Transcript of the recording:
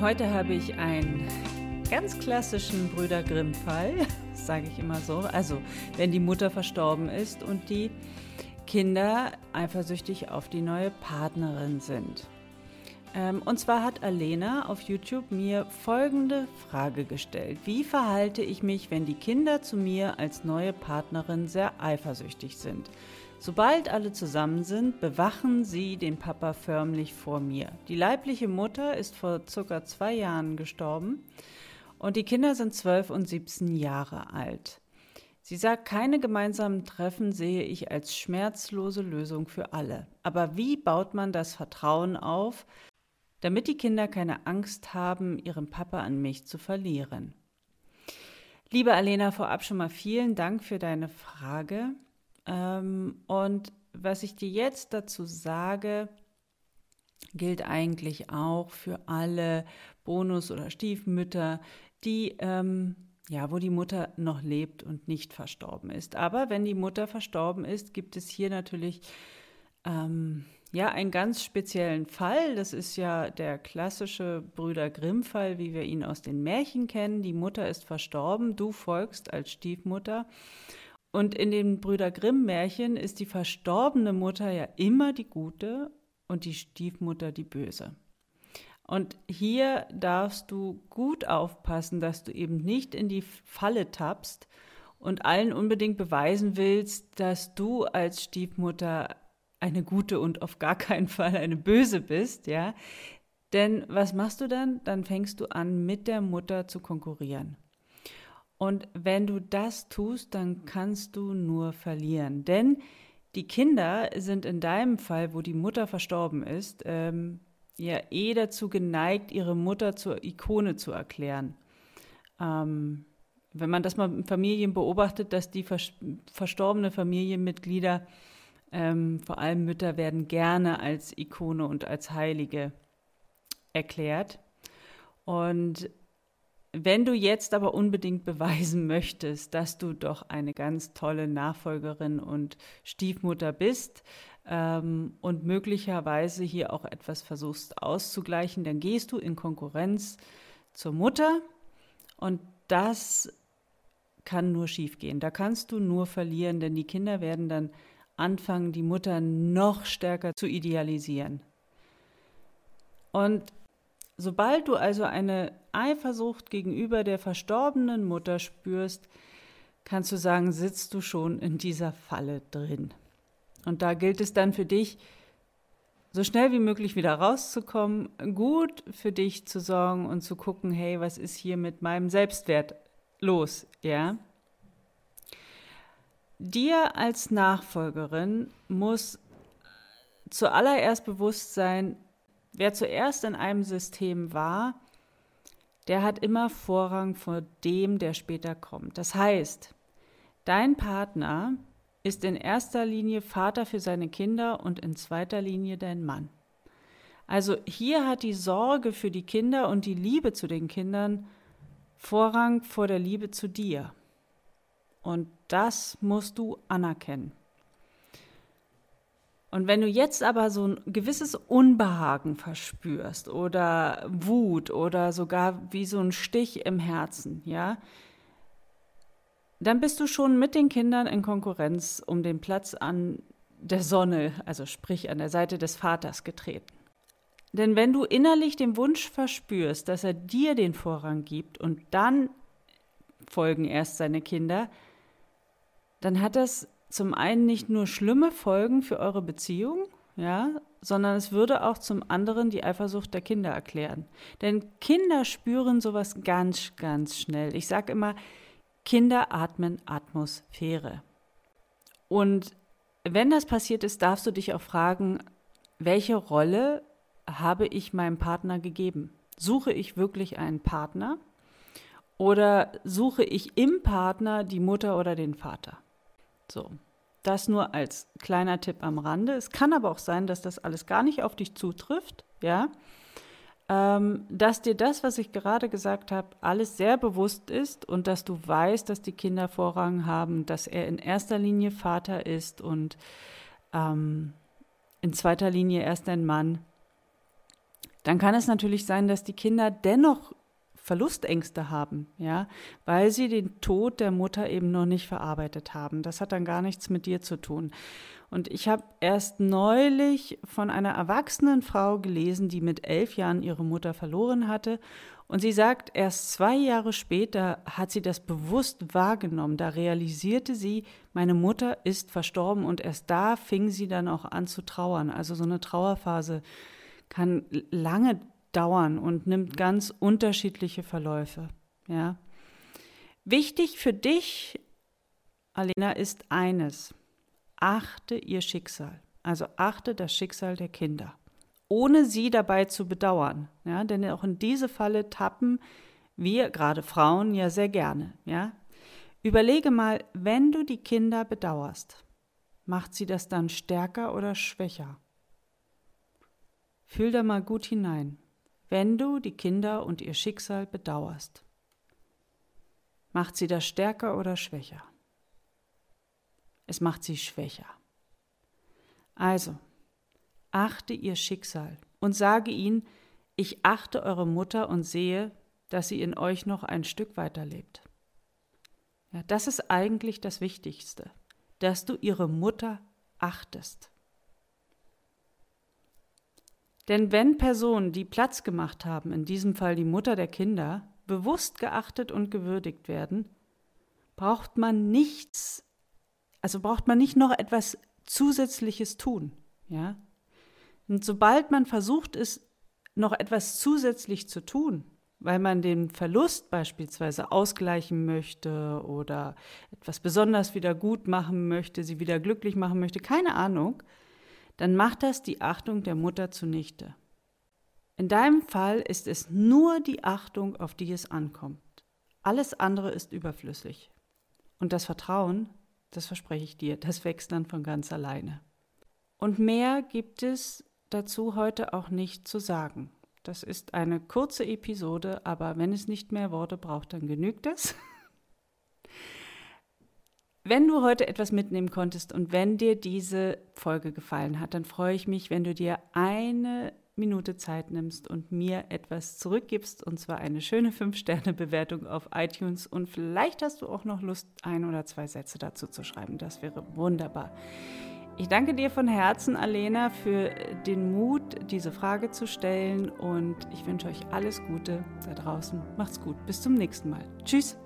Heute habe ich einen ganz klassischen Brüder Grimm-Fall, sage ich immer so. Also, wenn die Mutter verstorben ist und die Kinder eifersüchtig auf die neue Partnerin sind. Ähm, und zwar hat Alena auf YouTube mir folgende Frage gestellt. Wie verhalte ich mich, wenn die Kinder zu mir als neue Partnerin sehr eifersüchtig sind? Sobald alle zusammen sind, bewachen sie den Papa förmlich vor mir. Die leibliche Mutter ist vor circa zwei Jahren gestorben und die Kinder sind zwölf und 17 Jahre alt. Sie sagt, keine gemeinsamen Treffen sehe ich als schmerzlose Lösung für alle. Aber wie baut man das Vertrauen auf, damit die Kinder keine Angst haben, ihren Papa an mich zu verlieren. Liebe Alena, vorab schon mal vielen Dank für deine Frage. Ähm, und was ich dir jetzt dazu sage, gilt eigentlich auch für alle Bonus- oder Stiefmütter, die ähm, ja, wo die Mutter noch lebt und nicht verstorben ist. Aber wenn die Mutter verstorben ist, gibt es hier natürlich ähm, ja, einen ganz speziellen Fall. Das ist ja der klassische Brüder Grimm-Fall, wie wir ihn aus den Märchen kennen. Die Mutter ist verstorben, du folgst als Stiefmutter. Und in den Brüder Grimm-Märchen ist die verstorbene Mutter ja immer die gute und die Stiefmutter die böse. Und hier darfst du gut aufpassen, dass du eben nicht in die Falle tappst und allen unbedingt beweisen willst, dass du als Stiefmutter eine gute und auf gar keinen Fall eine böse bist, ja. Denn was machst du dann? Dann fängst du an, mit der Mutter zu konkurrieren. Und wenn du das tust, dann kannst du nur verlieren. Denn die Kinder sind in deinem Fall, wo die Mutter verstorben ist, ähm, ja eh dazu geneigt, ihre Mutter zur Ikone zu erklären. Ähm, wenn man das mal in Familien beobachtet, dass die vers verstorbene Familienmitglieder ähm, vor allem Mütter werden gerne als Ikone und als Heilige erklärt. Und wenn du jetzt aber unbedingt beweisen möchtest, dass du doch eine ganz tolle Nachfolgerin und Stiefmutter bist ähm, und möglicherweise hier auch etwas versuchst auszugleichen, dann gehst du in Konkurrenz zur Mutter und das kann nur schiefgehen. Da kannst du nur verlieren, denn die Kinder werden dann anfangen, die Mutter noch stärker zu idealisieren. Und sobald du also eine Eifersucht gegenüber der verstorbenen Mutter spürst, kannst du sagen, sitzt du schon in dieser Falle drin. Und da gilt es dann für dich, so schnell wie möglich wieder rauszukommen, gut für dich zu sorgen und zu gucken, hey, was ist hier mit meinem Selbstwert los, ja? Dir als Nachfolgerin muss zuallererst bewusst sein, wer zuerst in einem System war, der hat immer Vorrang vor dem, der später kommt. Das heißt, dein Partner ist in erster Linie Vater für seine Kinder und in zweiter Linie dein Mann. Also hier hat die Sorge für die Kinder und die Liebe zu den Kindern Vorrang vor der Liebe zu dir. Und das musst du anerkennen. Und wenn du jetzt aber so ein gewisses Unbehagen verspürst oder Wut oder sogar wie so ein Stich im Herzen, ja, dann bist du schon mit den Kindern in Konkurrenz um den Platz an der Sonne, also sprich an der Seite des Vaters getreten. Denn wenn du innerlich den Wunsch verspürst, dass er dir den Vorrang gibt und dann folgen erst seine Kinder, dann hat das zum einen nicht nur schlimme Folgen für eure Beziehung, ja, sondern es würde auch zum anderen die Eifersucht der Kinder erklären. Denn Kinder spüren sowas ganz, ganz schnell. Ich sage immer, Kinder atmen Atmosphäre. Und wenn das passiert ist, darfst du dich auch fragen, welche Rolle habe ich meinem Partner gegeben? Suche ich wirklich einen Partner oder suche ich im Partner die Mutter oder den Vater? So, das nur als kleiner Tipp am Rande. Es kann aber auch sein, dass das alles gar nicht auf dich zutrifft, ja. Ähm, dass dir das, was ich gerade gesagt habe, alles sehr bewusst ist und dass du weißt, dass die Kinder Vorrang haben, dass er in erster Linie Vater ist und ähm, in zweiter Linie erst ein Mann. dann kann es natürlich sein, dass die Kinder dennoch Verlustängste haben, ja, weil sie den Tod der Mutter eben noch nicht verarbeitet haben. Das hat dann gar nichts mit dir zu tun. Und ich habe erst neulich von einer erwachsenen Frau gelesen, die mit elf Jahren ihre Mutter verloren hatte. Und sie sagt, erst zwei Jahre später hat sie das bewusst wahrgenommen. Da realisierte sie, meine Mutter ist verstorben und erst da fing sie dann auch an zu trauern. Also so eine Trauerphase kann lange dauern und nimmt ganz unterschiedliche Verläufe. Ja. Wichtig für dich, Alena, ist eines. Achte ihr Schicksal. Also achte das Schicksal der Kinder. Ohne sie dabei zu bedauern. Ja, denn auch in diese Falle tappen wir, gerade Frauen, ja sehr gerne. Ja. Überlege mal, wenn du die Kinder bedauerst, macht sie das dann stärker oder schwächer? Fühl da mal gut hinein wenn du die Kinder und ihr Schicksal bedauerst? Macht sie das stärker oder schwächer? Es macht sie schwächer. Also, achte ihr Schicksal und sage ihnen, ich achte eure Mutter und sehe, dass sie in euch noch ein Stück weiter lebt. Ja, das ist eigentlich das Wichtigste, dass du ihre Mutter achtest. Denn wenn Personen, die Platz gemacht haben, in diesem Fall die Mutter der Kinder, bewusst geachtet und gewürdigt werden, braucht man nichts, also braucht man nicht noch etwas Zusätzliches tun, ja? Und sobald man versucht ist, noch etwas zusätzlich zu tun, weil man den Verlust beispielsweise ausgleichen möchte oder etwas besonders wieder gut machen möchte, sie wieder glücklich machen möchte, keine Ahnung, dann macht das die Achtung der Mutter zunichte. In deinem Fall ist es nur die Achtung, auf die es ankommt. Alles andere ist überflüssig. Und das Vertrauen, das verspreche ich dir, das wächst dann von ganz alleine. Und mehr gibt es dazu heute auch nicht zu sagen. Das ist eine kurze Episode, aber wenn es nicht mehr Worte braucht, dann genügt es. Wenn du heute etwas mitnehmen konntest und wenn dir diese Folge gefallen hat, dann freue ich mich, wenn du dir eine Minute Zeit nimmst und mir etwas zurückgibst, und zwar eine schöne 5-Sterne-Bewertung auf iTunes. Und vielleicht hast du auch noch Lust, ein oder zwei Sätze dazu zu schreiben. Das wäre wunderbar. Ich danke dir von Herzen, Alena, für den Mut, diese Frage zu stellen. Und ich wünsche euch alles Gute da draußen. Macht's gut. Bis zum nächsten Mal. Tschüss.